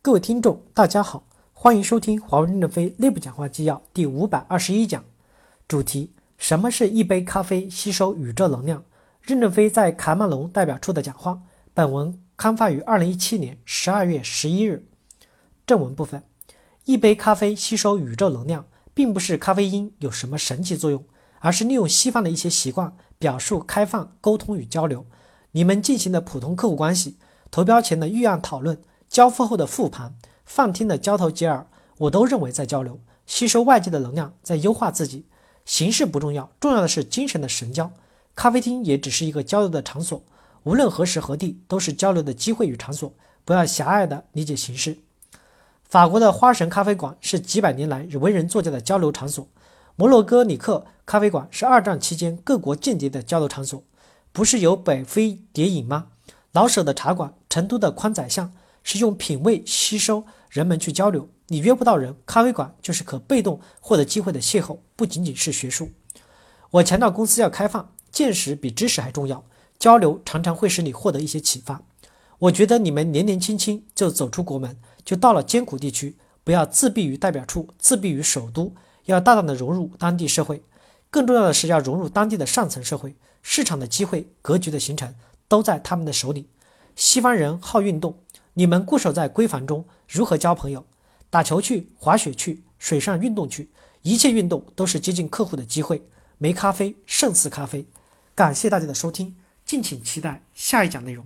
各位听众，大家好，欢迎收听华为任正非内部讲话纪要第五百二十一讲，主题：什么是一杯咖啡吸收宇宙能量？任正非在卡马龙代表处的讲话。本文刊发于二零一七年十二月十一日。正文部分：一杯咖啡吸收宇宙能量，并不是咖啡因有什么神奇作用，而是利用西方的一些习惯，表述开放沟通与交流。你们进行的普通客户关系、投标前的预案讨论。交付后的复盘、饭厅的交头接耳，我都认为在交流，吸收外界的能量，在优化自己。形式不重要，重要的是精神的神交。咖啡厅也只是一个交流的场所，无论何时何地都是交流的机会与场所。不要狭隘地理解形式。法国的花神咖啡馆是几百年来为人作家的交流场所。摩洛哥里克咖啡馆是二战期间各国间谍的交流场所。不是有北非谍影吗？老舍的茶馆，成都的宽窄巷。是用品味吸收人们去交流，你约不到人，咖啡馆就是可被动获得机会的邂逅，不仅仅是学术。我强调公司要开放，见识比知识还重要，交流常常会使你获得一些启发。我觉得你们年年轻轻就走出国门，就到了艰苦地区，不要自闭于代表处，自闭于首都，要大胆的融入当地社会。更重要的是要融入当地的上层社会，市场的机会、格局的形成都在他们的手里。西方人好运动。你们固守在闺房中，如何交朋友？打球去，滑雪去，水上运动去，一切运动都是接近客户的机会。没咖啡胜似咖啡。感谢大家的收听，敬请期待下一讲内容。